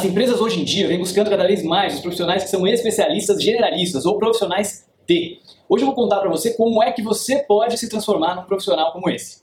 As empresas hoje em dia vêm buscando cada vez mais os profissionais que são especialistas generalistas ou profissionais T. Hoje eu vou contar para você como é que você pode se transformar num profissional como esse.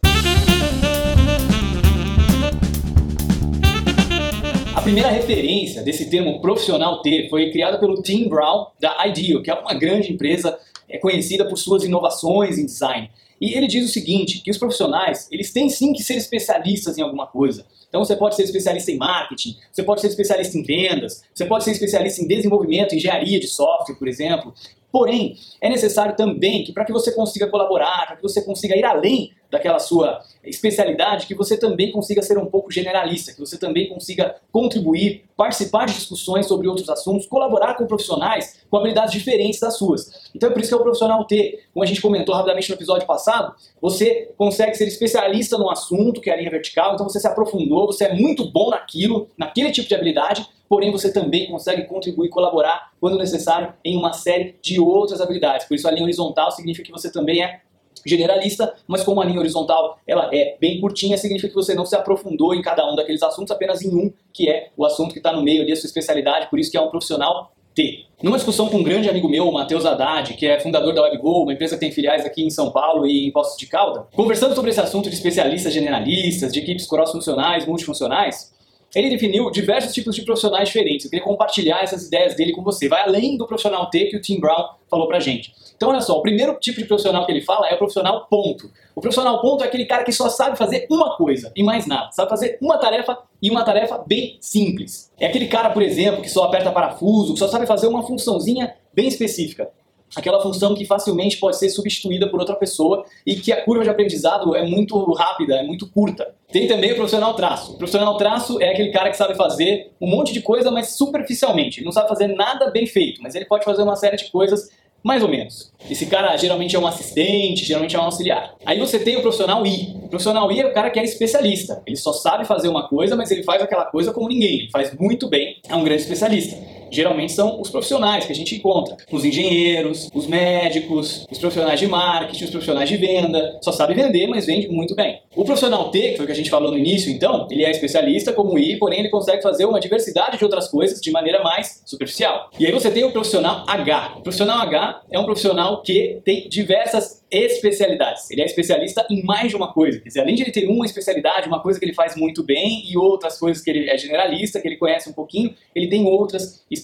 A primeira referência desse termo profissional T foi criada pelo Tim Brown da Ideal, que é uma grande empresa é conhecida por suas inovações em design. E ele diz o seguinte, que os profissionais, eles têm sim que ser especialistas em alguma coisa. Então você pode ser especialista em marketing, você pode ser especialista em vendas, você pode ser especialista em desenvolvimento, engenharia de software, por exemplo. Porém, é necessário também que para que você consiga colaborar, para que você consiga ir além daquela sua especialidade, que você também consiga ser um pouco generalista, que você também consiga contribuir, participar de discussões sobre outros assuntos, colaborar com profissionais com habilidades diferentes das suas. Então é por isso que é o profissional T. Como a gente comentou rapidamente no episódio passado, você consegue ser especialista no assunto, que é a linha vertical, então você se aprofundou, você é muito bom naquilo, naquele tipo de habilidade, porém você também consegue contribuir colaborar, quando necessário, em uma série de outras habilidades. Por isso a linha horizontal significa que você também é generalista, mas como a linha horizontal ela é bem curtinha, significa que você não se aprofundou em cada um daqueles assuntos, apenas em um, que é o assunto que está no meio ali, a sua especialidade, por isso que é um profissional T. Numa discussão com um grande amigo meu, o Matheus Haddad, que é fundador da WebGo, uma empresa que tem filiais aqui em São Paulo e em Poços de Calda, conversando sobre esse assunto de especialistas generalistas, de equipes cross-funcionais, multifuncionais, ele definiu diversos tipos de profissionais diferentes. Eu queria compartilhar essas ideias dele com você. Vai além do profissional T que o Tim Brown falou pra gente. Então, olha só, o primeiro tipo de profissional que ele fala é o profissional ponto. O profissional ponto é aquele cara que só sabe fazer uma coisa e mais nada. Sabe fazer uma tarefa e uma tarefa bem simples. É aquele cara, por exemplo, que só aperta parafuso, que só sabe fazer uma funçãozinha bem específica aquela função que facilmente pode ser substituída por outra pessoa e que a curva de aprendizado é muito rápida, é muito curta. Tem também o profissional traço. O profissional traço é aquele cara que sabe fazer um monte de coisa, mas superficialmente. Ele não sabe fazer nada bem feito, mas ele pode fazer uma série de coisas mais ou menos. Esse cara geralmente é um assistente, geralmente é um auxiliar. Aí você tem o profissional I. O profissional I é o cara que é especialista. Ele só sabe fazer uma coisa, mas ele faz aquela coisa como ninguém. Ele faz muito bem. É um grande especialista geralmente são os profissionais que a gente encontra. Os engenheiros, os médicos, os profissionais de marketing, os profissionais de venda. Só sabe vender, mas vende muito bem. O profissional T, que foi o que a gente falou no início, então, ele é especialista como I, porém ele consegue fazer uma diversidade de outras coisas de maneira mais superficial. E aí você tem o profissional H. O profissional H é um profissional que tem diversas especialidades. Ele é especialista em mais de uma coisa. Quer dizer, além de ele ter uma especialidade, uma coisa que ele faz muito bem e outras coisas que ele é generalista, que ele conhece um pouquinho, ele tem outras especialidades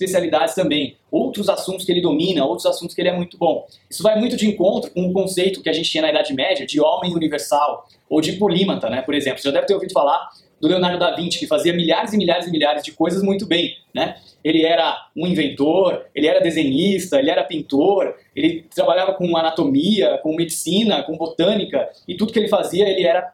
também. Outros assuntos que ele domina, outros assuntos que ele é muito bom. Isso vai muito de encontro com o conceito que a gente tinha na Idade Média de homem universal ou de polímata, né? Por exemplo, você já deve ter ouvido falar do Leonardo da Vinci, que fazia milhares e milhares e milhares de coisas muito bem, né? Ele era um inventor, ele era desenhista, ele era pintor, ele trabalhava com anatomia, com medicina, com botânica, e tudo que ele fazia, ele era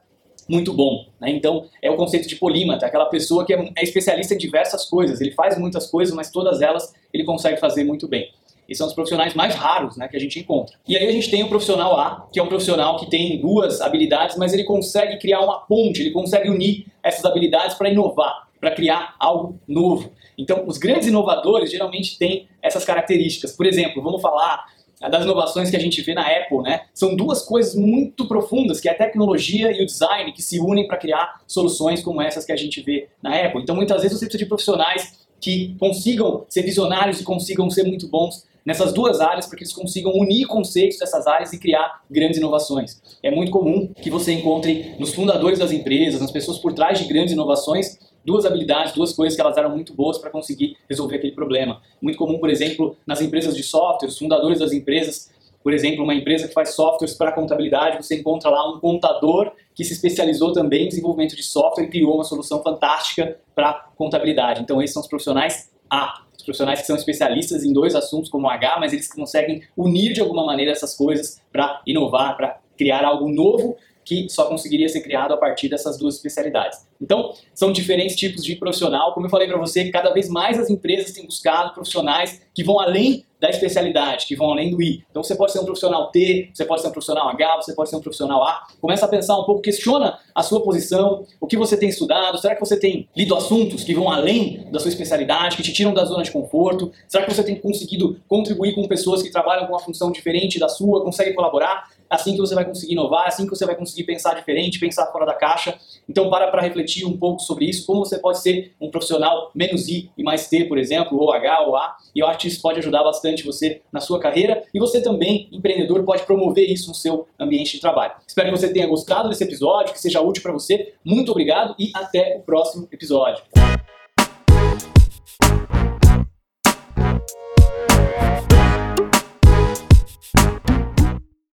muito bom. Né? Então, é o conceito de polímata, aquela pessoa que é, é especialista em diversas coisas. Ele faz muitas coisas, mas todas elas ele consegue fazer muito bem. Esses são os profissionais mais raros né, que a gente encontra. E aí a gente tem o profissional A, que é um profissional que tem duas habilidades, mas ele consegue criar uma ponte, ele consegue unir essas habilidades para inovar, para criar algo novo. Então, os grandes inovadores geralmente têm essas características. Por exemplo, vamos falar das inovações que a gente vê na Apple, né? São duas coisas muito profundas, que é a tecnologia e o design, que se unem para criar soluções como essas que a gente vê na Apple. Então, muitas vezes você precisa de profissionais que consigam ser visionários e consigam ser muito bons nessas duas áreas para que eles consigam unir conceitos dessas áreas e criar grandes inovações. É muito comum que você encontre nos fundadores das empresas, nas pessoas por trás de grandes inovações, duas habilidades, duas coisas que elas eram muito boas para conseguir resolver aquele problema. Muito comum, por exemplo, nas empresas de software, os fundadores das empresas, por exemplo, uma empresa que faz softwares para contabilidade, você encontra lá um contador que se especializou também em desenvolvimento de software e criou uma solução fantástica para contabilidade. Então, esses são os profissionais A os profissionais que são especialistas em dois assuntos como H, mas eles conseguem unir de alguma maneira essas coisas para inovar, para criar algo novo que só conseguiria ser criado a partir dessas duas especialidades. Então, são diferentes tipos de profissional. Como eu falei para você, cada vez mais as empresas têm buscado profissionais que vão além da especialidade, que vão além do I. Então, você pode ser um profissional T, você pode ser um profissional H, você pode ser um profissional A. Começa a pensar um pouco, questiona a sua posição, o que você tem estudado, será que você tem lido assuntos que vão além da sua especialidade, que te tiram da zona de conforto? Será que você tem conseguido contribuir com pessoas que trabalham com uma função diferente da sua, consegue colaborar? assim que você vai conseguir inovar, assim que você vai conseguir pensar diferente, pensar fora da caixa. Então para para refletir um pouco sobre isso, como você pode ser um profissional menos I e mais T, por exemplo, ou H ou A, e eu acho que isso pode ajudar bastante você na sua carreira e você também, empreendedor, pode promover isso no seu ambiente de trabalho. Espero que você tenha gostado desse episódio, que seja útil para você. Muito obrigado e até o próximo episódio.